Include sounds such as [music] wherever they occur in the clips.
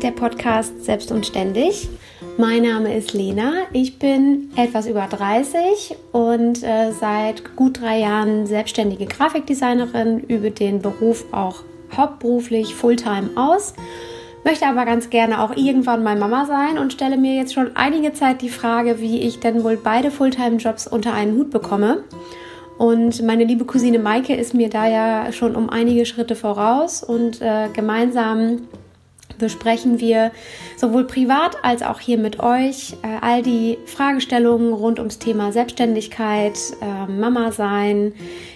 ist der Podcast Selbst und Ständig. Mein Name ist Lena. Ich bin etwas über 30 und äh, seit gut drei Jahren selbstständige Grafikdesignerin, übe den Beruf auch hauptberuflich Fulltime aus. Möchte aber ganz gerne auch irgendwann mal Mama sein und stelle mir jetzt schon einige Zeit die Frage, wie ich denn wohl beide Fulltime-Jobs unter einen Hut bekomme. Und meine liebe Cousine Maike ist mir da ja schon um einige Schritte voraus und äh, gemeinsam besprechen wir sowohl privat als auch hier mit euch äh, all die Fragestellungen rund ums Thema Selbstständigkeit, äh, Mama sein,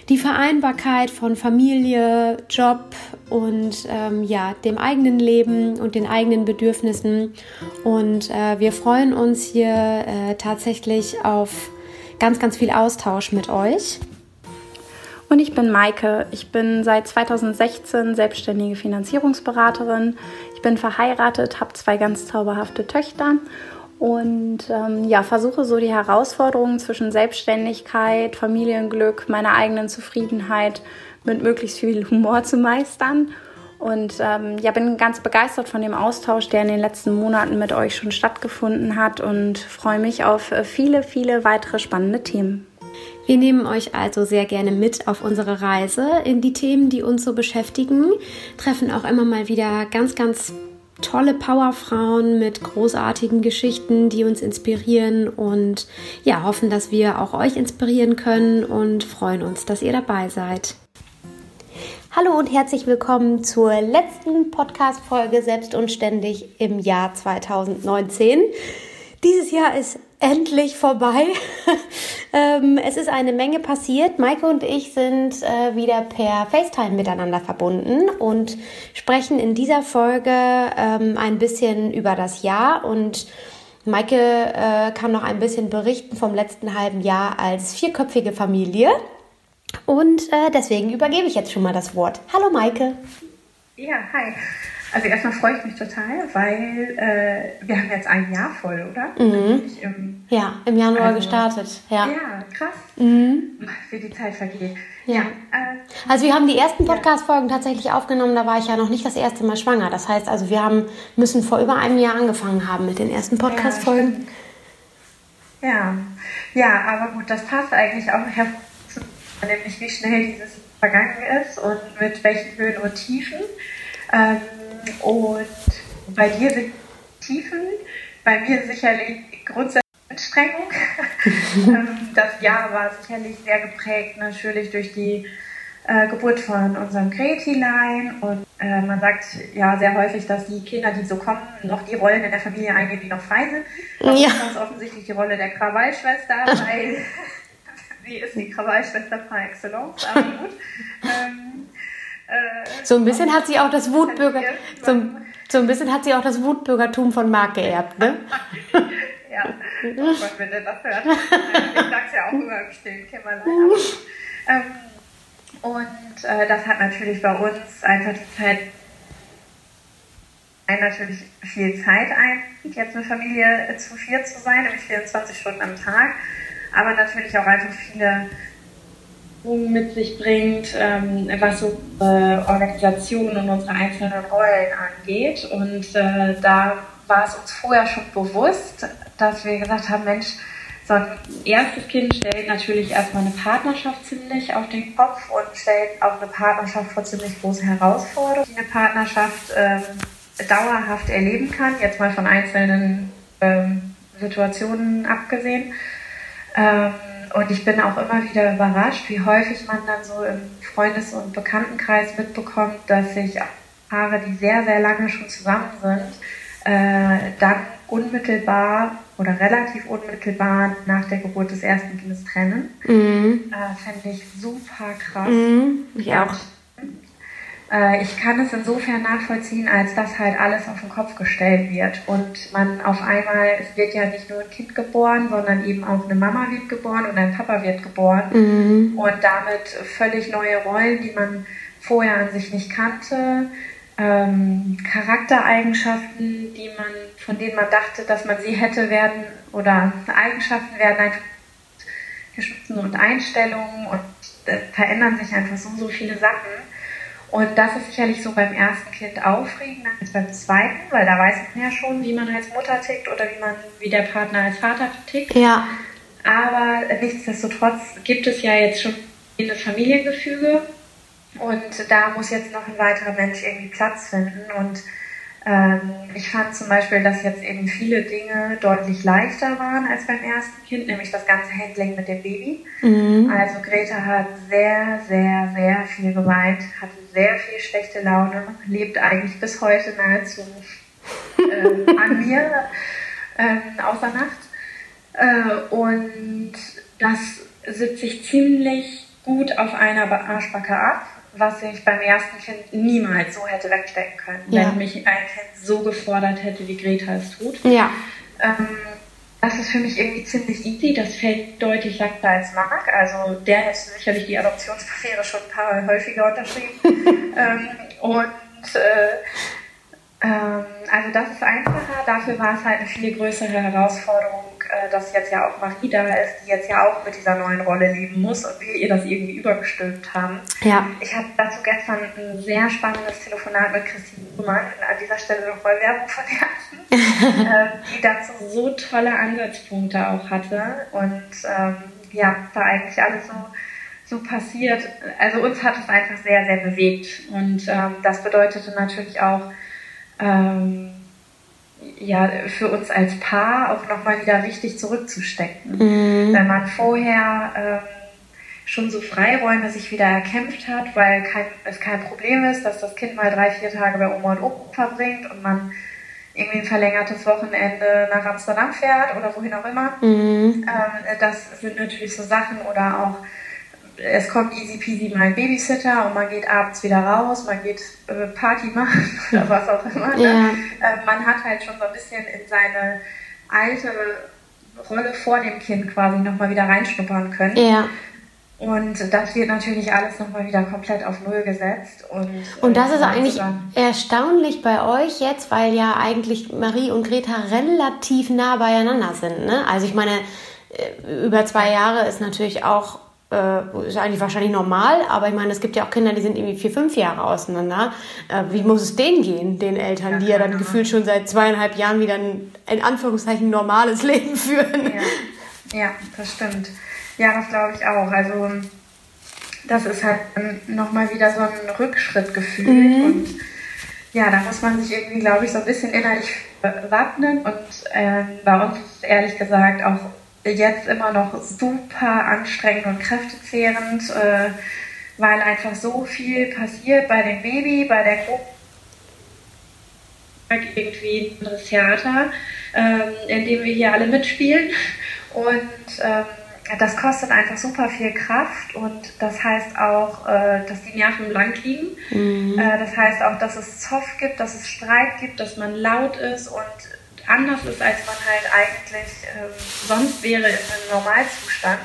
die Vereinbarkeit von Familie, Job und ähm, ja, dem eigenen Leben und den eigenen Bedürfnissen. Und äh, wir freuen uns hier äh, tatsächlich auf ganz, ganz viel Austausch mit euch. Und ich bin Maike. Ich bin seit 2016 selbstständige Finanzierungsberaterin. Bin verheiratet, habe zwei ganz zauberhafte Töchter und ähm, ja, versuche so die Herausforderungen zwischen Selbstständigkeit, Familienglück, meiner eigenen Zufriedenheit mit möglichst viel Humor zu meistern. Und ähm, ja, bin ganz begeistert von dem Austausch, der in den letzten Monaten mit euch schon stattgefunden hat und freue mich auf äh, viele, viele weitere spannende Themen. Wir nehmen euch also sehr gerne mit auf unsere Reise in die Themen, die uns so beschäftigen, treffen auch immer mal wieder ganz, ganz tolle Powerfrauen mit großartigen Geschichten, die uns inspirieren und ja, hoffen, dass wir auch euch inspirieren können und freuen uns, dass ihr dabei seid. Hallo und herzlich willkommen zur letzten Podcast-Folge Selbst und Ständig im Jahr 2019. Dieses Jahr ist endlich vorbei. [laughs] ähm, es ist eine Menge passiert. Maike und ich sind äh, wieder per FaceTime miteinander verbunden und sprechen in dieser Folge ähm, ein bisschen über das Jahr und Maike äh, kann noch ein bisschen berichten vom letzten halben Jahr als vierköpfige Familie. Und äh, deswegen übergebe ich jetzt schon mal das Wort. Hallo Maike. Ja, hi. Also erstmal freue ich mich total, weil äh, wir haben jetzt ein Jahr voll, oder? Mhm. Im, ja, im Januar also, gestartet. Ja, ja krass. Mhm. Wie die Zeit vergeht. Ja. ja äh, also wir haben die ersten Podcast-Folgen tatsächlich aufgenommen, da war ich ja noch nicht das erste Mal schwanger. Das heißt also, wir haben, müssen vor über einem Jahr angefangen haben mit den ersten Podcast-Folgen. Ja, ja, aber gut, das passt eigentlich auch hervor, nämlich wie schnell dieses vergangen ist und mit welchen Höhen und Tiefen. Ähm, und bei dir sind Tiefen, bei mir sicherlich grundsätzlich Anstrengung. [laughs] Ähm, das Jahr war sicherlich sehr geprägt, natürlich durch die äh, Geburt von unserem Gretilein. Und äh, man sagt ja sehr häufig, dass die Kinder, die so kommen, noch die Rollen in der Familie eingehen, die noch frei sind. Das ja. ist ganz offensichtlich die Rolle der Krawallschwester, [laughs] weil [laughs] sie ist die Krawallschwester par excellence, aber gut. Ähm, so ein bisschen hat sie auch das Wutbürger, so, so ein bisschen hat sie auch das Wutbürgertum von Marc geerbt, ne? [laughs] ja, oh Gott, wenn der das hört. Ich sag's ja auch immer im stillen Kämmerlein. Ähm, und äh, das hat natürlich bei uns einfach die Zeit natürlich viel Zeit ein, jetzt eine Familie zu vier zu sein, nämlich 24 Stunden am Tag, aber natürlich auch einfach viele mit sich bringt, ähm, was so äh, Organisation und unsere einzelnen Rollen angeht. Und äh, da war es uns vorher schon bewusst, dass wir gesagt haben, Mensch, so ein erstes Kind stellt natürlich erstmal eine Partnerschaft ziemlich auf den Kopf und stellt auch eine Partnerschaft vor ziemlich große Herausforderungen, die eine Partnerschaft ähm, dauerhaft erleben kann, jetzt mal von einzelnen ähm, Situationen abgesehen. Ähm, und ich bin auch immer wieder überrascht, wie häufig man dann so im Freundes- und Bekanntenkreis mitbekommt, dass sich Paare, die sehr, sehr lange schon zusammen sind, äh, dann unmittelbar oder relativ unmittelbar nach der Geburt des ersten Kindes trennen. Mhm. Äh, Fände ich super krass. Mhm. Ich auch. Äh, ich kann es insofern nachvollziehen, als dass halt alles auf den Kopf gestellt wird und man auf einmal, es wird ja nicht nur ein Kind geboren, sondern eben auch eine Mama wird geboren und ein Papa wird geboren mhm. und damit völlig neue Rollen, die man vorher an sich nicht kannte, ähm, Charaktereigenschaften, die man, von denen man dachte, dass man sie hätte werden oder Eigenschaften werden einfach geschützen und Einstellungen und äh, verändern sich einfach so, so viele Sachen. Und das ist sicherlich so beim ersten Kind aufregender als beim zweiten, weil da weiß man ja schon, wie man als Mutter tickt oder wie man, wie der Partner als Vater tickt. Ja. Aber nichtsdestotrotz gibt es ja jetzt schon ein Familiengefüge und da muss jetzt noch ein weiterer Mensch irgendwie Platz finden und ich fand zum Beispiel, dass jetzt eben viele Dinge deutlich leichter waren als beim ersten Kind, nämlich das ganze Handling mit dem Baby. Mhm. Also Greta hat sehr, sehr, sehr viel geweint, hatte sehr viel schlechte Laune, lebt eigentlich bis heute nahezu äh, an mir, äh, außer Nacht. Äh, und das sitzt sich ziemlich gut auf einer Arschbacke ab was ich beim ersten Kind niemals so hätte wegstecken können, ja. wenn mich ein Kind so gefordert hätte, wie Greta es tut. Ja. Ähm, das ist für mich irgendwie ziemlich easy. Das fällt deutlich leichter als Marc. Also der hätte sicherlich die Adoptionspapiere schon ein paar Mal häufiger unterschrieben. [laughs] ähm, und äh, ähm, also das ist einfacher. Dafür war es halt eine viel größere Herausforderung, äh, dass jetzt ja auch Marie da ist, die jetzt ja auch mit dieser neuen Rolle leben muss und wir ihr das irgendwie übergestülpt haben. Ja. Ich hatte dazu gestern ein sehr spannendes Telefonat mit Christine Buhmann, an dieser Stelle nochmal Werbung von Herzen, [laughs] äh, die dazu so tolle Ansatzpunkte auch hatte und ähm, ja, da eigentlich alles so so passiert. Also uns hat es einfach sehr, sehr bewegt und ähm, das bedeutete natürlich auch ähm, ja, für uns als Paar auch nochmal wieder richtig zurückzustecken. Mhm. Wenn man vorher ähm, schon so Freiräume sich wieder erkämpft hat, weil kein, es kein Problem ist, dass das Kind mal drei, vier Tage bei Oma und Opa verbringt und man irgendwie ein verlängertes Wochenende nach Amsterdam fährt oder wohin auch immer. Mhm. Ähm, das sind natürlich so Sachen oder auch es kommt easy peasy mein Babysitter und man geht abends wieder raus, man geht äh, Party machen [laughs] oder was auch immer. Ne? Ja. Äh, man hat halt schon so ein bisschen in seine alte Rolle vor dem Kind quasi nochmal wieder reinschnuppern können. Ja. Und das wird natürlich alles nochmal wieder komplett auf Null gesetzt. Und, und das äh, ist eigentlich erstaunlich bei euch jetzt, weil ja eigentlich Marie und Greta relativ nah beieinander sind. Ne? Also ich meine, äh, über zwei Jahre ist natürlich auch äh, ist eigentlich wahrscheinlich normal, aber ich meine, es gibt ja auch Kinder, die sind irgendwie vier, fünf Jahre auseinander. Äh, wie muss es denen gehen, den Eltern, ja, die ja dann genau. gefühlt schon seit zweieinhalb Jahren wieder ein, in Anführungszeichen, normales Leben [laughs] führen? Ja, ja das stimmt. Ja, das glaube ich auch. Also, das ist halt nochmal wieder so ein Rückschrittgefühl mhm. und ja, da muss man sich irgendwie, glaube ich, so ein bisschen innerlich wappnen und äh, bei uns ist ehrlich gesagt auch jetzt immer noch super anstrengend und kräftezehrend, äh, weil einfach so viel passiert bei dem Baby, bei der Gruppe irgendwie ein anderes Theater, ähm, in dem wir hier alle mitspielen. Und ähm, das kostet einfach super viel Kraft und das heißt auch, äh, dass die Nerven blank liegen. Mhm. Äh, das heißt auch, dass es Zoff gibt, dass es Streit gibt, dass man laut ist und anders ist, als man halt eigentlich ähm, sonst wäre in einem Normalzustand.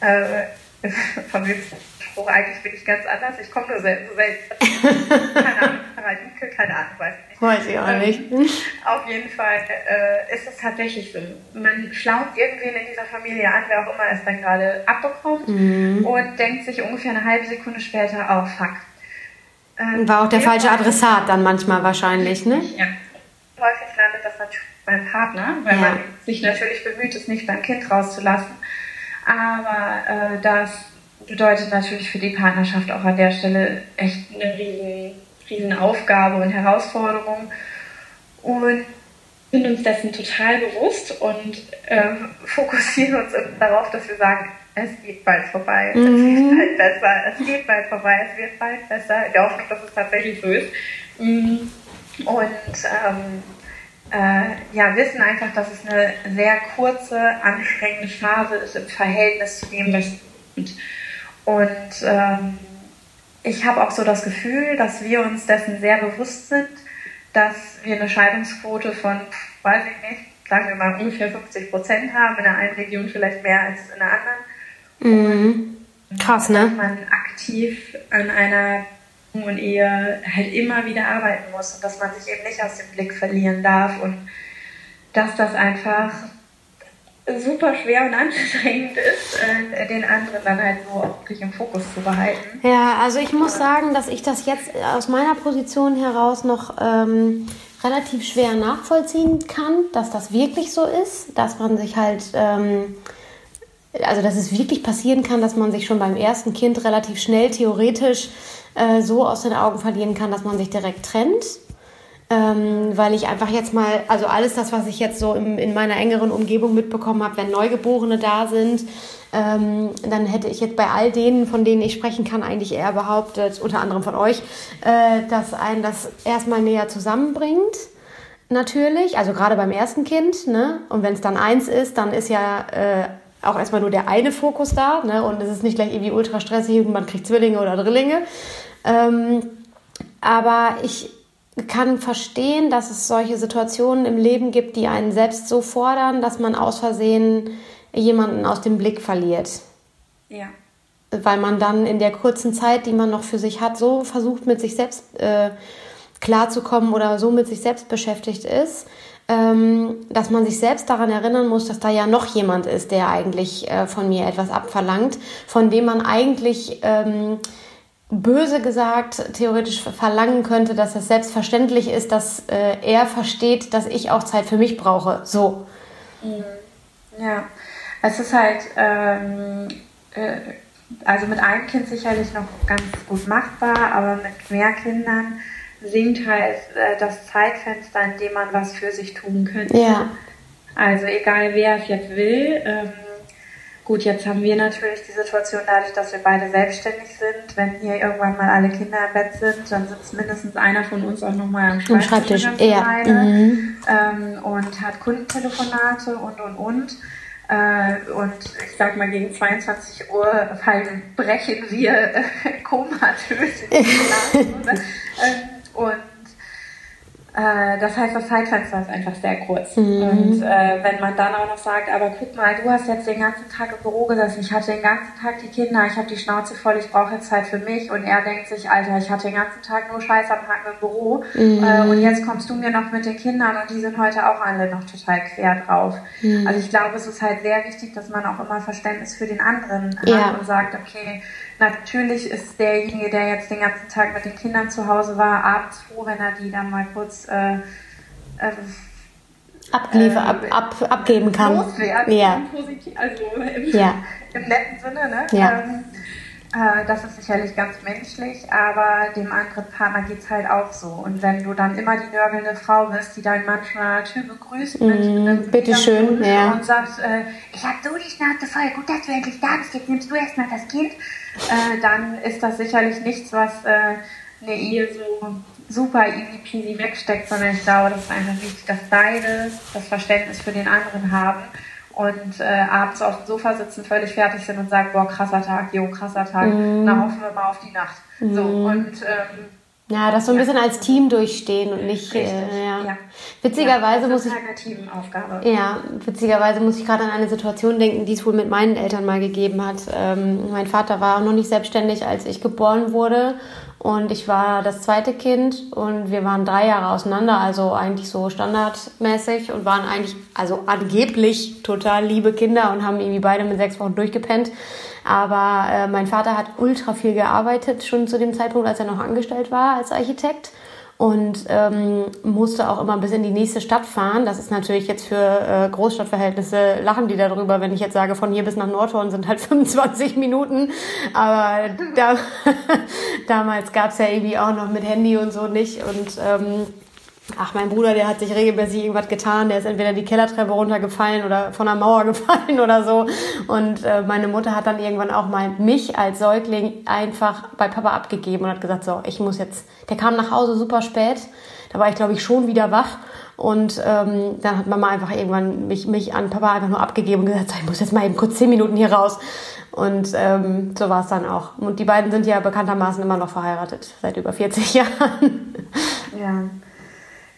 Äh, [laughs] verwirrter Spruch, eigentlich bin ich ganz anders, ich komme nur selten, so selten. [laughs] keine Ahnung, Paradieke, keine Ahnung, weiß ich nicht. Weiß ich auch nicht. Ähm, auf jeden Fall äh, ist es tatsächlich so. Man schlaucht irgendwen in dieser Familie an, wer auch immer es dann gerade abbekommt mhm. und denkt sich ungefähr eine halbe Sekunde später, oh fuck. Ähm, War auch der falsche Adressat dann manchmal wahrscheinlich, ne? Ja, häufig landet das natürlich beim Partner, weil ja. man sich natürlich bemüht, es nicht beim Kind rauszulassen. Aber äh, das bedeutet natürlich für die Partnerschaft auch an der Stelle echt eine riesen, riesen Aufgabe und Herausforderung. Und sind uns dessen total bewusst und äh, [laughs] fokussieren uns darauf, dass wir sagen, es geht bald vorbei, mhm. es wird bald besser, es geht bald vorbei, es wird bald besser, in der Hoffnung, dass es tatsächlich so ist. Mhm. Und ähm, äh, ja, wissen einfach, dass es eine sehr kurze, anstrengende Phase ist im Verhältnis zu dem, was kommt. Und ähm, ich habe auch so das Gefühl, dass wir uns dessen sehr bewusst sind, dass wir eine Scheidungsquote von, weiß ich nicht, sagen wir mal ungefähr 50 Prozent haben, in der einen Region vielleicht mehr als in der anderen. Mhm. Krass, ne? Dass man aktiv an einer und Ehe halt immer wieder arbeiten muss und dass man sich eben nicht aus dem Blick verlieren darf und dass das einfach super schwer und anstrengend ist, äh, den anderen dann halt so auch wirklich im Fokus zu behalten. Ja, also ich muss sagen, dass ich das jetzt aus meiner Position heraus noch ähm, relativ schwer nachvollziehen kann, dass das wirklich so ist, dass man sich halt, ähm, also dass es wirklich passieren kann, dass man sich schon beim ersten Kind relativ schnell theoretisch äh, so aus den Augen verlieren kann, dass man sich direkt trennt ähm, weil ich einfach jetzt mal, also alles das, was ich jetzt so im, in meiner engeren Umgebung mitbekommen habe, wenn Neugeborene da sind, ähm, dann hätte ich jetzt bei all denen, von denen ich sprechen kann, eigentlich eher behauptet, unter anderem von euch, äh, dass einen das erstmal näher zusammenbringt. Natürlich, also gerade beim ersten Kind, ne? Und wenn es dann eins ist, dann ist ja äh, auch erstmal nur der eine Fokus da, ne? Und es ist nicht gleich irgendwie ultra stressig und man kriegt Zwillinge oder Drillinge. Ähm, aber ich kann verstehen, dass es solche Situationen im Leben gibt, die einen selbst so fordern, dass man aus Versehen jemanden aus dem Blick verliert. Ja. Weil man dann in der kurzen Zeit, die man noch für sich hat, so versucht, mit sich selbst äh, klarzukommen oder so mit sich selbst beschäftigt ist, ähm, dass man sich selbst daran erinnern muss, dass da ja noch jemand ist, der eigentlich äh, von mir etwas abverlangt, von dem man eigentlich ähm, böse gesagt theoretisch verlangen könnte, dass es selbstverständlich ist, dass äh, er versteht, dass ich auch Zeit für mich brauche. So. Mhm. Ja, es ist halt, ähm, äh, also mit einem Kind sicherlich noch ganz gut machbar, aber mit mehr Kindern sinkt halt äh, das Zeitfenster, in dem man was für sich tun könnte. Ja. Also egal wer es jetzt will, ähm, Gut, jetzt haben wir natürlich die Situation dadurch, dass wir beide selbstständig sind. Wenn hier irgendwann mal alle Kinder im Bett sind, dann sitzt mindestens einer von uns auch nochmal am Schreibtisch. Schreibtisch, ja. Mhm. Ähm, und hat Kundentelefonate und, und, und. Äh, und ich sag mal, gegen 22 Uhr fallen, brechen wir äh, komatös in die Schlaf. [laughs] ähm, und äh, das heißt, das Zeitfenster ist einfach sehr kurz. Mhm. Und äh, wenn man dann auch noch sagt, aber guck mal, du hast jetzt den ganzen Tag im Büro gesessen, ich hatte den ganzen Tag die Kinder, ich habe die Schnauze voll, ich brauche jetzt Zeit für mich. Und er denkt sich, Alter, ich hatte den ganzen Tag nur Scheiß am Haken im Büro. Mhm. Äh, und jetzt kommst du mir noch mit den Kindern und die sind heute auch alle noch total quer drauf. Mhm. Also ich glaube, es ist halt sehr wichtig, dass man auch immer Verständnis für den anderen ja. hat und sagt, okay, Natürlich ist derjenige, der jetzt den ganzen Tag mit den Kindern zu Hause war, abends froh, wenn er die dann mal kurz äh, äh, Abliefer, ab, ab, abgeben kann. Loswerden, ja. also im, ja. im netten Sinne. Ne? Ja. Ähm, äh, das ist sicherlich ganz menschlich, aber dem anderen Partner geht es halt auch so. Und wenn du dann immer die nörgelnde Frau bist, die deinen Mann schon Tür begrüßt mm, mit einem Bitteschön, ja. und sagt, äh, ich habe so die Schnauze voll, gut, dass du endlich da bist, jetzt nimmst du erstmal das Kind, äh, dann ist das sicherlich nichts, was äh, eine Ehe so super easy peasy wegsteckt, sondern ich glaube, das ist einfach wichtig, dass beide das Verständnis für den anderen haben und äh, abends auf dem Sofa sitzen, völlig fertig sind und sagen, boah, krasser Tag, jo, krasser Tag, mm. na hoffen wir mal auf die Nacht. Mm. So, mhm. und ähm, ja, das so ein bisschen als Team durchstehen und nicht. Richtig, äh, ja. ja. Witzigerweise ja, muss ich. Teamaufgabe. Ja, witzigerweise muss ich gerade an eine Situation denken, die es wohl mit meinen Eltern mal gegeben hat. Ähm, mein Vater war noch nicht selbstständig, als ich geboren wurde. Und ich war das zweite Kind und wir waren drei Jahre auseinander, also eigentlich so standardmäßig und waren eigentlich, also angeblich total liebe Kinder und haben irgendwie beide mit sechs Wochen durchgepennt. Aber äh, mein Vater hat ultra viel gearbeitet, schon zu dem Zeitpunkt, als er noch angestellt war als Architekt und ähm, musste auch immer bis in die nächste Stadt fahren. Das ist natürlich jetzt für äh, Großstadtverhältnisse, lachen die darüber, wenn ich jetzt sage, von hier bis nach Nordhorn sind halt [laughs] 25 Minuten. Aber da, [laughs] damals gab es ja irgendwie auch noch mit Handy und so nicht. Und ähm, Ach, mein Bruder, der hat sich regelmäßig irgendwas getan. Der ist entweder die Kellertreppe runtergefallen oder von der Mauer [laughs] gefallen oder so. Und äh, meine Mutter hat dann irgendwann auch mal mich als Säugling einfach bei Papa abgegeben und hat gesagt, so, ich muss jetzt. Der kam nach Hause super spät. Da war ich, glaube ich, schon wieder wach. Und ähm, dann hat Mama einfach irgendwann mich, mich an Papa einfach nur abgegeben und gesagt, so, ich muss jetzt mal eben kurz zehn Minuten hier raus. Und ähm, so war es dann auch. Und die beiden sind ja bekanntermaßen immer noch verheiratet, seit über 40 [laughs] Jahren. Ja.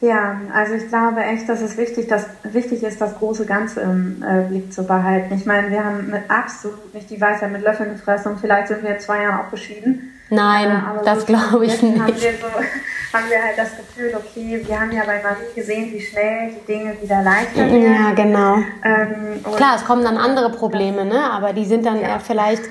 Ja, also ich glaube echt, dass es wichtig, dass, wichtig ist, das große Ganze im äh, Blick zu behalten. Ich meine, wir haben mit absolut nicht die Weisheit mit Löffeln gefressen und vielleicht sind wir in zwei Jahren auch geschieden. Nein, äh, das glaube ich nicht. Haben wir, so, [laughs] haben wir halt das Gefühl, okay, wir haben ja bei Marie gesehen, wie schnell die Dinge wieder leichter werden. Ja, genau. Ähm, Klar, es kommen dann andere Probleme, ne? aber die sind dann ja. eher vielleicht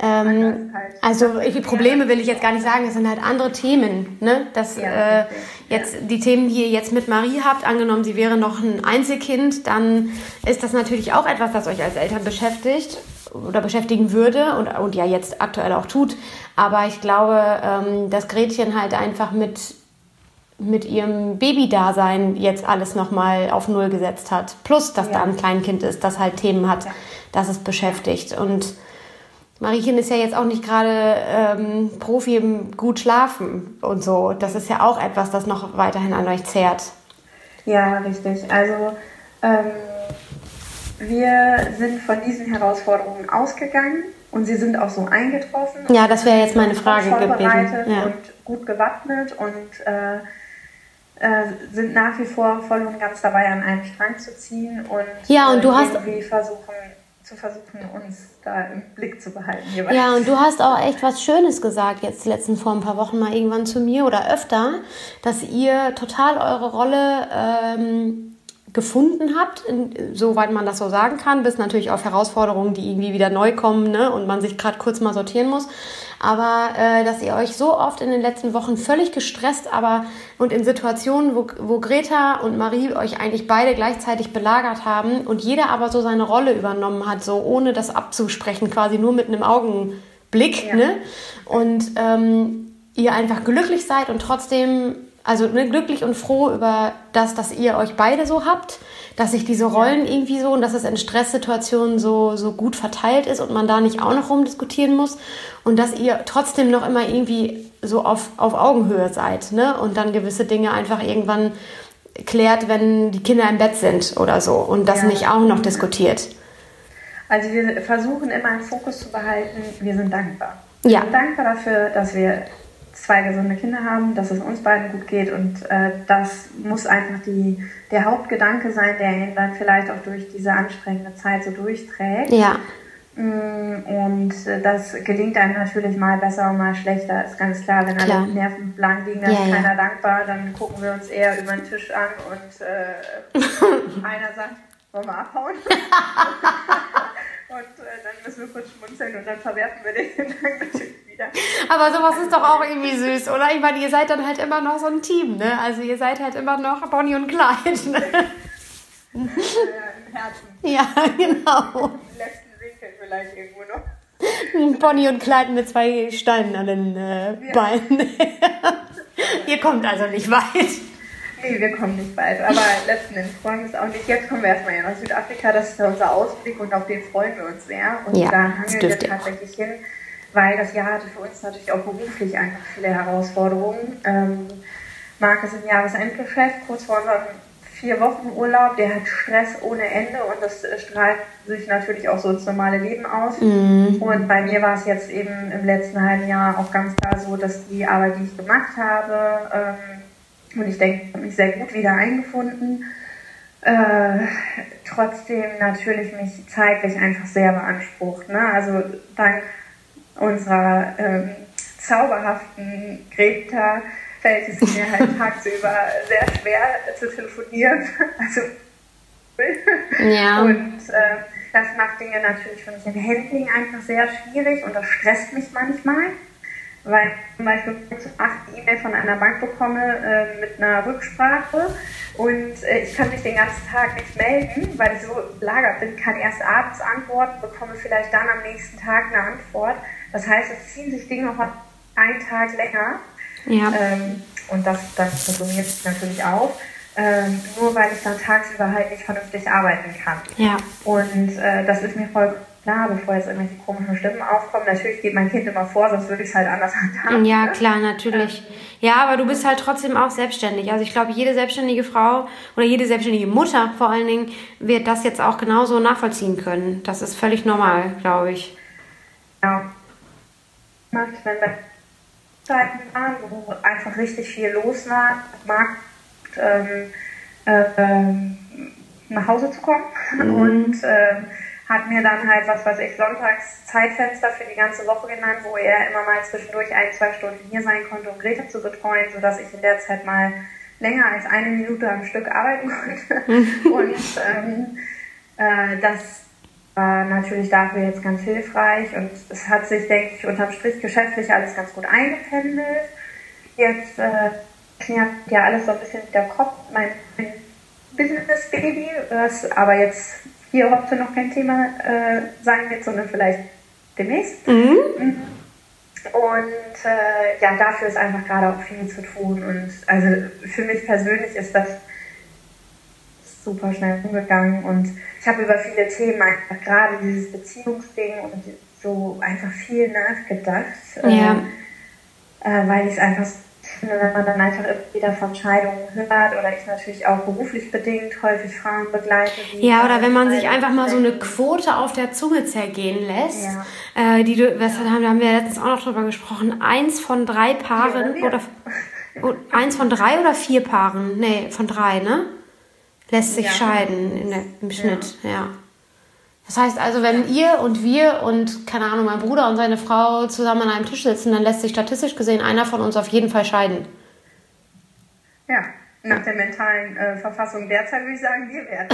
ähm, also die Probleme will ich jetzt gar nicht sagen, es sind halt andere Themen. Ne? Das, ja, äh, jetzt, Die Themen, die ihr jetzt mit Marie habt, angenommen, sie wäre noch ein Einzelkind, dann ist das natürlich auch etwas, das euch als Eltern beschäftigt oder beschäftigen würde und, und ja jetzt aktuell auch tut. Aber ich glaube, ähm, dass Gretchen halt einfach mit, mit ihrem Babydasein jetzt alles nochmal auf Null gesetzt hat. Plus, dass ja. da ein Kleinkind ist, das halt Themen hat, ja. das es beschäftigt. Und Mariechen ist ja jetzt auch nicht gerade ähm, Profi im gut schlafen und so. Das ist ja auch etwas, das noch weiterhin an euch zehrt. Ja, richtig. Also ähm, wir sind von diesen Herausforderungen ausgegangen und sie sind auch so eingetroffen. Ja, das wäre jetzt meine Frage vorbereitet Ja. Und gut gewappnet und äh, äh, sind nach wie vor voll und ganz dabei, an einem Strang zu ziehen und, ja, und du äh, irgendwie hast versuchen, zu versuchen, uns da im Blick zu behalten. Jeweils. Ja, und du hast auch echt was Schönes gesagt, jetzt letzten vor ein paar Wochen mal irgendwann zu mir oder öfter, dass ihr total eure Rolle ähm, gefunden habt, soweit man das so sagen kann, bis natürlich auf Herausforderungen, die irgendwie wieder neu kommen ne, und man sich gerade kurz mal sortieren muss. Aber äh, dass ihr euch so oft in den letzten Wochen völlig gestresst, aber und in Situationen, wo, wo Greta und Marie euch eigentlich beide gleichzeitig belagert haben und jeder aber so seine Rolle übernommen hat, so ohne das abzusprechen, quasi nur mit einem Augenblick. Ja. Ne? Und ähm, ihr einfach glücklich seid und trotzdem also ne, glücklich und froh über das, dass ihr euch beide so habt, dass sich diese Rollen irgendwie so und dass es in Stresssituationen so, so gut verteilt ist und man da nicht auch noch rumdiskutieren muss und dass ihr trotzdem noch immer irgendwie so auf, auf Augenhöhe seid ne? und dann gewisse Dinge einfach irgendwann klärt, wenn die Kinder im Bett sind oder so und das ja. nicht auch noch diskutiert. Also wir versuchen immer einen Fokus zu behalten, wir sind dankbar. Wir ja. sind dankbar dafür, dass wir zwei gesunde Kinder haben, dass es uns beiden gut geht und äh, das muss einfach die, der Hauptgedanke sein, der ihn dann vielleicht auch durch diese anstrengende Zeit so durchträgt. Ja. Mm, und äh, das gelingt einem natürlich mal besser und mal schlechter, ist ganz klar. Wenn klar. alle Nerven blank liegen, dann ja, ist keiner ja. dankbar, dann gucken wir uns eher über den Tisch an und äh, [laughs] einer sagt, wollen wir abhauen? [laughs] und äh, dann müssen wir kurz schmunzeln und dann verwerfen wir den Gedanken natürlich wieder. Aber sowas ist doch auch irgendwie süß, oder? Ich meine, ihr seid dann halt immer noch so ein Team, ne? Also ihr seid halt immer noch Bonnie und Clyde, ne? ja, Im Herzen. Ja, genau. Im letzten Winkel vielleicht irgendwo noch. Bonnie und Clyde mit zwei Steinen an den äh, ja. Beinen. [laughs] ihr kommt also nicht weit. Nee, wir kommen nicht weit. Aber [laughs] letzten Endes freuen wir uns auch nicht. Jetzt kommen wir erstmal ja nach Südafrika. Das ist ja unser Ausblick und auf den freuen wir uns sehr. Und ja, da hangeln wir tatsächlich hin, weil das Jahr hatte für uns natürlich auch beruflich einfach viele Herausforderungen. Ähm, Marc ist im Jahresendgeschäft, kurz vor unserem vier Wochen Urlaub, der hat Stress ohne Ende und das strahlt sich natürlich auch so ins normale Leben aus. Mhm. Und bei mir war es jetzt eben im letzten halben Jahr auch ganz klar so, dass die Arbeit, die ich gemacht habe, ähm, und ich denke, ich habe mich sehr gut wieder eingefunden. Äh, trotzdem natürlich mich zeitlich einfach sehr beansprucht. Ne? Also dank unserer ähm, zauberhaften Greta fällt es mir halt [laughs] tagsüber sehr schwer zu telefonieren. [laughs] Also ja. Und äh, das macht Dinge natürlich für mich im Handling einfach sehr schwierig und das stresst mich manchmal weil ich zum Beispiel acht E-Mail von einer Bank bekomme äh, mit einer Rücksprache und äh, ich kann mich den ganzen Tag nicht melden, weil ich so belagert bin, kann erst abends antworten, bekomme vielleicht dann am nächsten Tag eine Antwort. Das heißt, es ziehen sich Dinge noch einen Tag länger. Ja. Ähm, und das, das summiert sich natürlich auf. Ähm, nur weil ich dann tagsüber halt nicht vernünftig arbeiten kann. Ja. Und äh, das ist mir voll klar, bevor jetzt irgendwelche komischen Stimmen aufkommen. Natürlich geht mein Kind immer vor, sonst würde ich es halt anders [laughs] handhaben. Ja, klar, natürlich. Ja, aber du bist halt trotzdem auch selbstständig. Also ich glaube, jede selbstständige Frau oder jede selbstständige Mutter vor allen Dingen wird das jetzt auch genauso nachvollziehen können. Das ist völlig normal, glaube ich. Ja. Macht, wenn wir Zeiten waren, wo einfach richtig viel los war, Markt ähm, äh, nach Hause zu kommen mhm. [laughs] und äh, hat mir dann halt, was weiß ich, sonntags Zeitfenster für die ganze Woche genannt, wo er immer mal zwischendurch ein, zwei Stunden hier sein konnte, um Greta zu betreuen, sodass ich in der Zeit mal länger als eine Minute am Stück arbeiten [laughs] konnte. und ähm, äh, das war natürlich dafür jetzt ganz hilfreich und es hat sich, denke ich, unterm Strich geschäftlich alles ganz gut eingependelt. Jetzt äh, knirrt ja alles so ein bisschen der Kopf, mein, mein Business Baby, was aber jetzt hier heute noch kein Thema äh, sein wird, sondern vielleicht demnächst. Mhm. mhm. Und äh, ja, dafür ist einfach gerade auch viel zu tun. Und also für mich persönlich ist das super schnell umgegangen und ich habe über viele Themen einfach gerade dieses Beziehungsding und so einfach viel nachgedacht, ja. äh, äh, weil ich es einfach wenn man dann einfach wieder von Scheidungen hört oder ich natürlich auch beruflich bedingt häufig Frauen begleite. ja, oder wenn man sich einfach mal so eine Quote auf der Zunge zergehen lässt, ja. äh, die du, was ja. haben, da haben wir letztens auch noch drüber gesprochen, eins von drei Paaren oder, oder eins von drei oder vier Paaren, nee, von drei, ne? Lässt sich ja. scheiden der, im Schnitt, ja. Das heißt also, wenn ihr und wir und, keine Ahnung, mein Bruder und seine Frau zusammen an einem Tisch sitzen, dann lässt sich statistisch gesehen einer von uns auf jeden Fall scheiden. Ja, nach der mentalen äh, Verfassung derzeit würde ich sagen, wir werden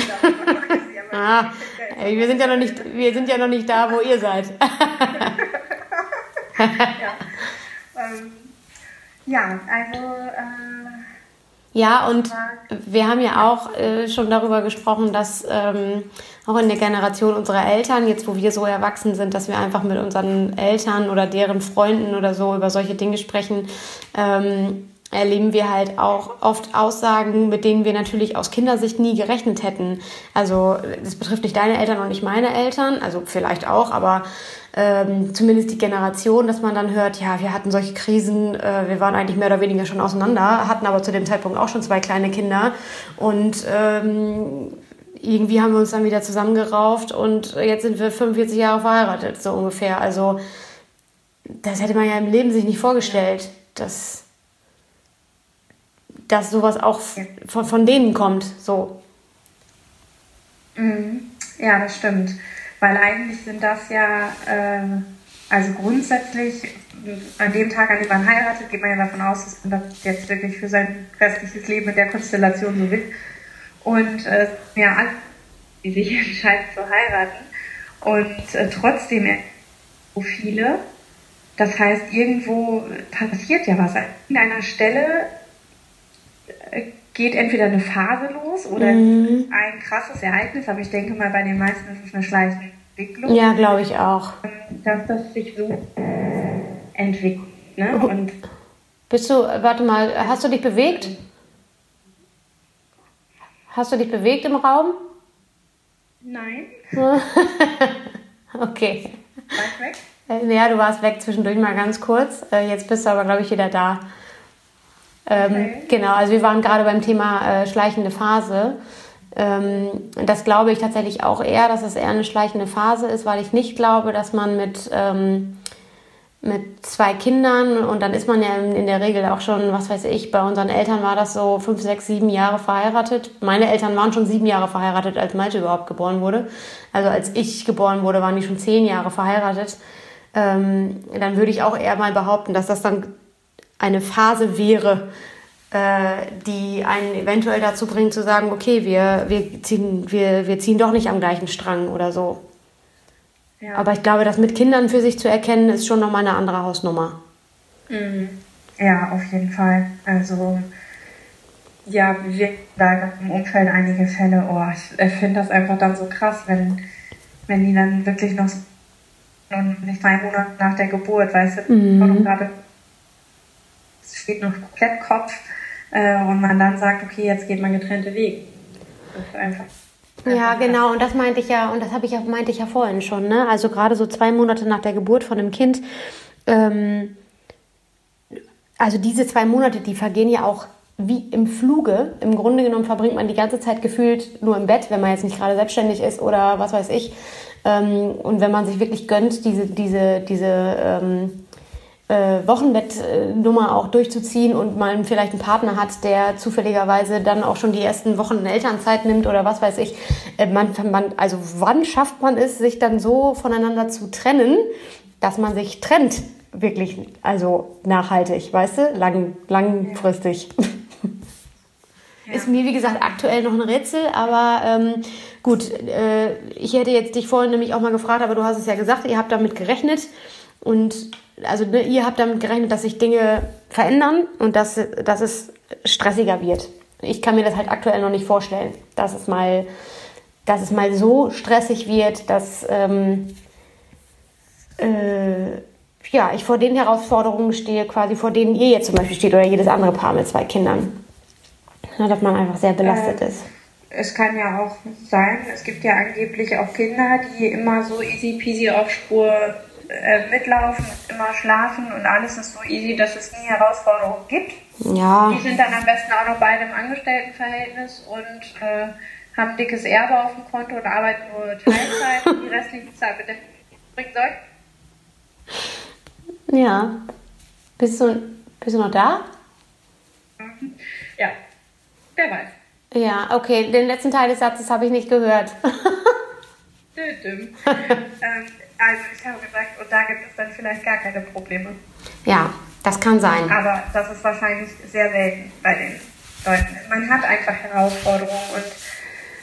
da. [laughs] ah, ey, wir sind ja noch nicht, [laughs] wir sind ja noch nicht da, wo ihr seid. [laughs] ja. Ähm, ja, also äh, ja, und wir haben ja auch äh, schon darüber gesprochen, dass ähm, auch in der Generation unserer Eltern, jetzt wo wir so erwachsen sind, dass wir einfach mit unseren Eltern oder deren Freunden oder so über solche Dinge sprechen, ähm, erleben wir halt auch oft Aussagen, mit denen wir natürlich aus Kindersicht nie gerechnet hätten. Also das betrifft nicht deine Eltern und nicht meine Eltern, also vielleicht auch, aber ähm, zumindest die Generation, dass man dann hört, ja, wir hatten solche Krisen, äh, wir waren eigentlich mehr oder weniger schon auseinander, hatten aber zu dem Zeitpunkt auch schon zwei kleine Kinder und ähm, irgendwie haben wir uns dann wieder zusammengerauft und jetzt sind wir 45 Jahre verheiratet, so ungefähr. Also das hätte man ja im Leben sich nicht vorgestellt, dass, dass sowas auch von, von denen kommt, so. Mhm. Ja, das stimmt. Weil eigentlich sind das ja, äh, also grundsätzlich, an dem Tag, an dem man heiratet, geht man ja davon aus, dass man das jetzt wirklich für sein restliches Leben in der Konstellation so will. Und äh, ja, alle, die sich [laughs] entscheiden zu heiraten. Und äh, trotzdem so viele. Das heißt, irgendwo passiert ja was. An irgendeiner Stelle geht entweder eine Phase los oder mhm. ein krasses Ereignis, aber ich denke mal, bei den meisten ist es eine schleichende Entwicklung. Ja, glaube ich auch. Dass das sich so entwickelt. Ne? Oh. Und Bist du, warte mal, hast du dich bewegt? Hast du dich bewegt im Raum? Nein. [laughs] okay. War ich weg? Äh, ja, du warst weg zwischendurch mal ganz kurz. Äh, jetzt bist du aber, glaube ich, wieder da. Ähm, okay. Genau, also wir waren gerade beim Thema äh, schleichende Phase. Ähm, das glaube ich tatsächlich auch eher, dass es eher eine schleichende Phase ist, weil ich nicht glaube, dass man mit, ähm, mit zwei Kindern und dann ist man ja in der Regel auch schon, was weiß ich, bei unseren Eltern war das so fünf, sechs, sieben Jahre verheiratet. Meine Eltern waren schon sieben Jahre verheiratet, als Malte überhaupt geboren wurde. Also als ich geboren wurde, waren die schon zehn Jahre verheiratet. Ähm, dann würde ich auch eher mal behaupten, dass das dann eine Phase wäre, äh, die einen eventuell dazu bringt zu sagen, okay, wir, wir, ziehen, wir, wir ziehen doch nicht am gleichen Strang oder so. Ja. Aber ich glaube, das mit Kindern für sich zu erkennen, ist schon nochmal eine andere Hausnummer. Mhm. Ja, auf jeden Fall. Also ja, wir da im Umfeld einige Fälle, oh, ich finde das einfach dann so krass, wenn, wenn die dann wirklich noch nicht zwei Monate nach der Geburt, weißt du, mhm. gerade steht noch komplett Kopf äh, und man dann sagt, okay, jetzt geht man getrennte Wege. Einfach. Ja, genau, und das meinte ich ja, und das habe ich ja, meinte ich ja vorhin schon, ne? Also gerade so zwei Monate nach der Geburt von einem Kind, ähm, also diese zwei Monate, die vergehen ja auch wie im Fluge. Im Grunde genommen verbringt man die ganze Zeit gefühlt nur im Bett, wenn man jetzt nicht gerade selbstständig ist oder was weiß ich. Ähm, und wenn man sich wirklich gönnt, diese, diese, diese ähm, äh, Wochenbettnummer auch durchzuziehen und man vielleicht einen Partner hat, der zufälligerweise dann auch schon die ersten Wochen in Elternzeit nimmt oder was weiß ich. Äh, man, man, also wann schafft man es, sich dann so voneinander zu trennen, dass man sich trennt? Wirklich, also nachhaltig, weißt du? Lang, langfristig. Ja. Ist mir, wie gesagt, aktuell noch ein Rätsel, aber ähm, gut, äh, ich hätte jetzt dich vorhin nämlich auch mal gefragt, aber du hast es ja gesagt, ihr habt damit gerechnet und also ne, ihr habt damit gerechnet, dass sich Dinge verändern und dass, dass es stressiger wird. Ich kann mir das halt aktuell noch nicht vorstellen, dass es mal, dass es mal so stressig wird, dass ähm, äh, ja, ich vor den Herausforderungen stehe, quasi vor denen ihr jetzt zum Beispiel steht oder jedes andere Paar mit zwei Kindern. Ja, dass man einfach sehr belastet äh, ist. Es kann ja auch sein, es gibt ja angeblich auch Kinder, die immer so easy peasy auf Spur äh, mitlaufen, immer schlafen und alles ist so easy, dass es nie Herausforderungen gibt. Ja. Die sind dann am besten auch noch beide im Angestelltenverhältnis und äh, haben dickes Erbe auf dem Konto und arbeiten nur Teilzeit und die restliche Zeit mit dem bringen soll. Ja. Bist du, bist du noch da? Ja, wer weiß. Ja, okay. Den letzten Teil des Satzes habe ich nicht gehört. [laughs] [laughs] ähm, also ich habe gesagt, und da gibt es dann vielleicht gar keine Probleme. Ja, das kann sein. Aber das ist wahrscheinlich sehr selten bei den Leuten. Man hat einfach Herausforderungen und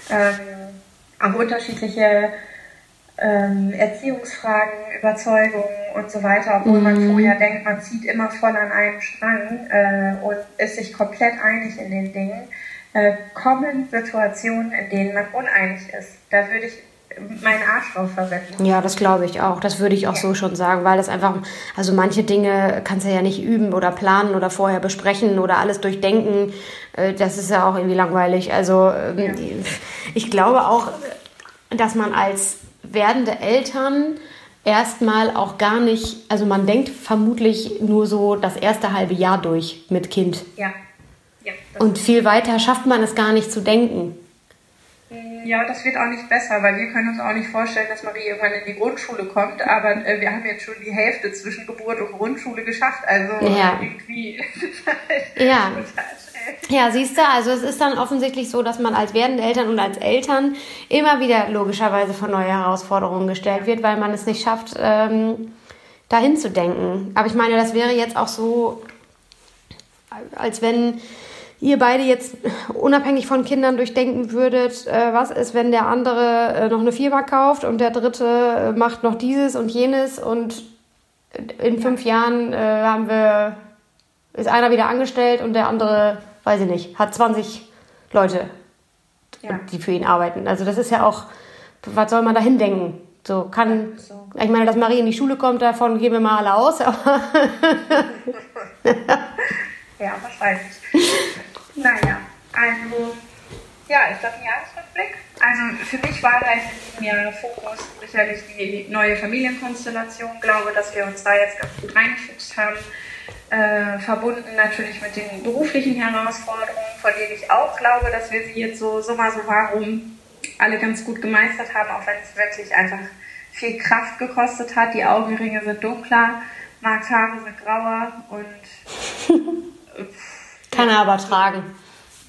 ähm, auch unterschiedliche ähm, Erziehungsfragen, Überzeugungen und so weiter, obwohl mhm. man vorher denkt, man zieht immer voll an einem Strang äh, und ist sich komplett einig in den Dingen, äh, kommen Situationen, in denen man uneinig ist. Da würde ich meinen Arsch drauf verwenden. Ja, das glaube ich auch. Das würde ich auch ja. so schon sagen, weil das einfach, also manche Dinge kannst du ja nicht üben oder planen oder vorher besprechen oder alles durchdenken. Äh, das ist ja auch irgendwie langweilig. Also ähm, ja. ich glaube auch, dass man als werdende Eltern erstmal auch gar nicht, also man denkt vermutlich nur so das erste halbe Jahr durch mit Kind. Ja. ja Und viel weiter schafft man es gar nicht zu denken. Ja, das wird auch nicht besser, weil wir können uns auch nicht vorstellen, dass Marie irgendwann in die Grundschule kommt, aber äh, wir haben jetzt schon die Hälfte zwischen Geburt und Grundschule geschafft. Also ja. irgendwie. [laughs] ja. [laughs] Ja, siehst du, also es ist dann offensichtlich so, dass man als werdende Eltern und als Eltern immer wieder logischerweise vor neue Herausforderungen gestellt wird, weil man es nicht schafft, ähm, dahin zu denken. Aber ich meine, das wäre jetzt auch so, als wenn ihr beide jetzt unabhängig von Kindern durchdenken würdet, äh, was ist, wenn der andere äh, noch eine Firma kauft und der dritte äh, macht noch dieses und jenes und in fünf Jahren äh, haben wir, ist einer wieder angestellt und der andere, weiß ich nicht, hat 20 Leute, ja. die für ihn arbeiten. Also das ist ja auch, was soll man da hindenken? So kann, ich meine, dass Marie in die Schule kommt, davon gehen wir mal alle aus, aber. [laughs] ja, wahrscheinlich. [laughs] Naja, also, ja, ist das ein Jahresrückblick? Also für mich war da in diesem Jahr Fokus sicherlich die neue Familienkonstellation. Ich glaube, dass wir uns da jetzt ganz gut reingefuchst haben. Äh, verbunden natürlich mit den beruflichen Herausforderungen, von denen ich auch glaube, dass wir sie jetzt so summa summarum alle ganz gut gemeistert haben, auch wenn es wirklich einfach viel Kraft gekostet hat. Die Augenringe sind dunkler, Marks Haare sind grauer und [laughs] Kann er aber tragen.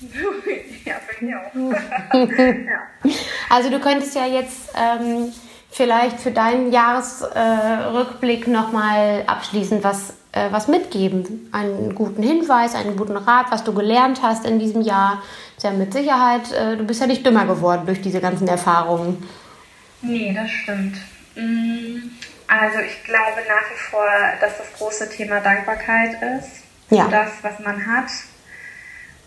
[laughs] ja, bin ich auch. [laughs] ja. Also du könntest ja jetzt ähm, vielleicht für deinen Jahresrückblick äh, nochmal abschließend was, äh, was mitgeben. Einen guten Hinweis, einen guten Rat, was du gelernt hast in diesem Jahr. Ist ja mit Sicherheit, äh, du bist ja nicht dümmer geworden durch diese ganzen Erfahrungen. Nee, das stimmt. Mm, also ich glaube nach wie vor, dass das große Thema Dankbarkeit ist. Ja. Das, was man hat,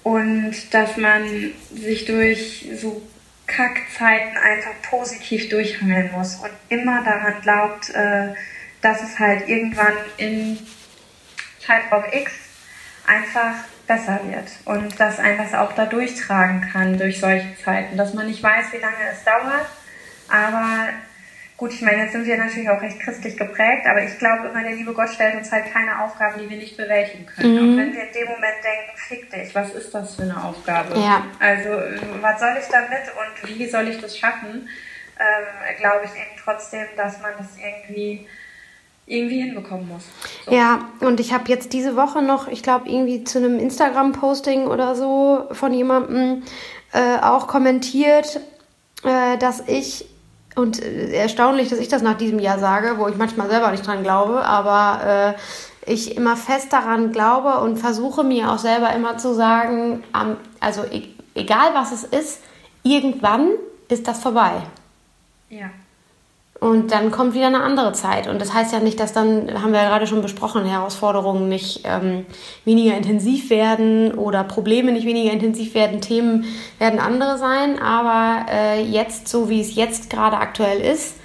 und dass man sich durch so Kackzeiten einfach positiv durchhangeln muss und immer daran glaubt, äh, dass es halt irgendwann in Zeitraum X einfach besser wird und dass ein das auch da durchtragen kann durch solche Zeiten, dass man nicht weiß, wie lange es dauert, aber Gut, ich meine, jetzt sind wir natürlich auch recht christlich geprägt, aber ich glaube immer, der liebe Gott stellt uns halt keine Aufgaben, die wir nicht bewältigen können. Mhm. Und wenn wir in dem Moment denken, fick dich, was ist das für eine Aufgabe? Ja. Also, was soll ich damit und wie soll ich das schaffen? Ähm, glaube ich eben trotzdem, dass man das irgendwie irgendwie hinbekommen muss. So. Ja, und ich habe jetzt diese Woche noch, ich glaube, irgendwie zu einem Instagram-Posting oder so von jemandem äh, auch kommentiert, äh, dass ich, und äh, erstaunlich, dass ich das nach diesem Jahr sage, wo ich manchmal selber nicht dran glaube, aber äh, ich immer fest daran glaube und versuche mir auch selber immer zu sagen, ähm, also e egal was es ist, irgendwann ist das vorbei. Ja. Und dann kommt wieder eine andere Zeit. Und das heißt ja nicht, dass dann, haben wir ja gerade schon besprochen, Herausforderungen nicht ähm, weniger intensiv werden oder Probleme nicht weniger intensiv werden. Themen werden andere sein. Aber äh, jetzt, so wie es jetzt gerade aktuell ist,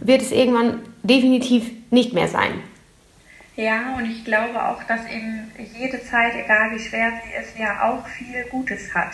wird es irgendwann definitiv nicht mehr sein. Ja, und ich glaube auch, dass eben jede Zeit, egal wie schwer sie ist, ja auch viel Gutes hat.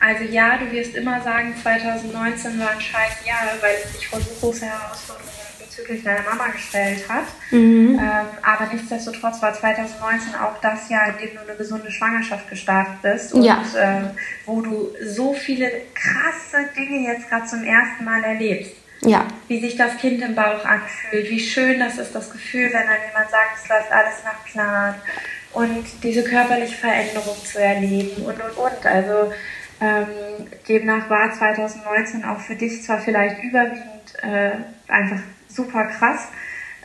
Also ja, du wirst immer sagen, 2019 war ein scheiß Jahr, weil es sich vor so große Herausforderungen bezüglich deiner Mama gestellt hat. Mhm. Ähm, aber nichtsdestotrotz war 2019 auch das Jahr, in dem du eine gesunde Schwangerschaft gestartet bist und ja. ähm, wo du so viele krasse Dinge jetzt gerade zum ersten Mal erlebst. Ja. Wie sich das Kind im Bauch anfühlt, wie schön das ist, das Gefühl, wenn dann jemand sagt, es läuft alles nach Plan und diese körperliche Veränderung zu erleben und und und. Also ähm, demnach war 2019 auch für dich zwar vielleicht überwiegend äh, einfach super krass,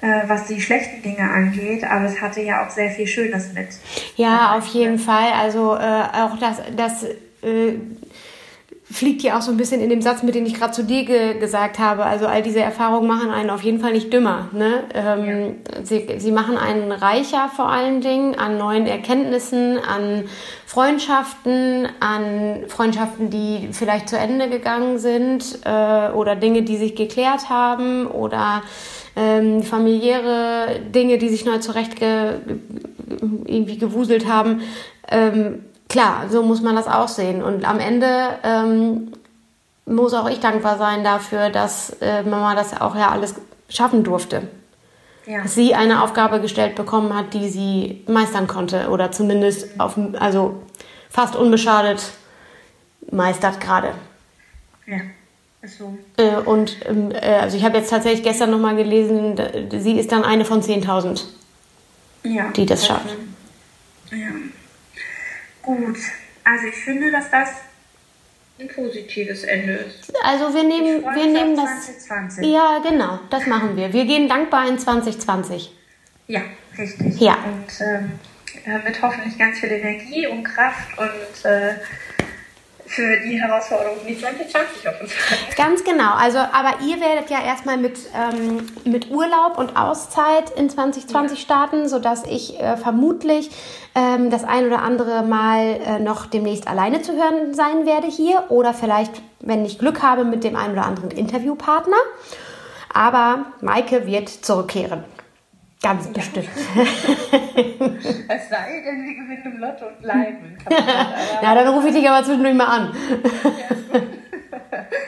äh, was die schlechten Dinge angeht, aber es hatte ja auch sehr viel Schönes mit. Ja, auf jeden Fall. Also äh, auch das, das äh, fliegt ja auch so ein bisschen in dem Satz, mit dem ich gerade zu dir ge gesagt habe. Also all diese Erfahrungen machen einen auf jeden Fall nicht dümmer. Ne? Ähm, ja. sie, sie machen einen reicher vor allen Dingen an neuen Erkenntnissen, an Freundschaften, an Freundschaften, die vielleicht zu Ende gegangen sind äh, oder Dinge, die sich geklärt haben oder ähm, familiäre Dinge, die sich neu zurecht ge irgendwie gewuselt haben. Ähm, klar, so muss man das auch sehen. Und am Ende ähm, muss auch ich dankbar sein dafür, dass äh, Mama das auch ja alles schaffen durfte. Ja. Dass sie eine Aufgabe gestellt bekommen hat, die sie meistern konnte oder zumindest auf, also fast unbeschadet meistert gerade. Ja, ist so. Äh, und ähm, äh, also ich habe jetzt tatsächlich gestern nochmal gelesen, sie ist dann eine von 10.000, ja, die das schafft. Ja. Gut, also ich finde, dass das ein positives Ende ist. Also wir nehmen, wir nehmen das. 2020. Ja, genau, das machen wir. Wir gehen dankbar in 2020. Ja, richtig. Ja. Und ähm, mit hoffentlich ganz viel Energie und Kraft und äh, für die Herausforderungen, die 2020 auf uns warten. [laughs] Ganz genau. Also, aber ihr werdet ja erstmal mit, ähm, mit Urlaub und Auszeit in 2020 ja. starten, sodass ich äh, vermutlich ähm, das ein oder andere Mal äh, noch demnächst alleine zu hören sein werde hier oder vielleicht, wenn ich Glück habe, mit dem einen oder anderen Interviewpartner. Aber Maike wird zurückkehren. Ganz bestimmt. [laughs] es sei denn, wir gewinnen im Lotto und bleiben. [laughs] ja, dann rufe ich dich aber zwischendurch mal an. [laughs]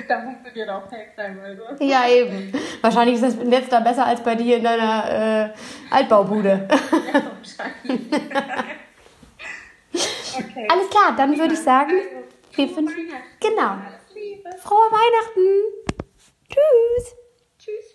da funktioniert auch FaceTime oder so. Ja, eben. Wahrscheinlich ist das Netz da besser als bei dir in deiner äh, Altbaubude. ja, wahrscheinlich. okay. Alles klar, dann würde ich sagen, wir wünschen. Genau. Frohe Weihnachten. Tschüss. Tschüss.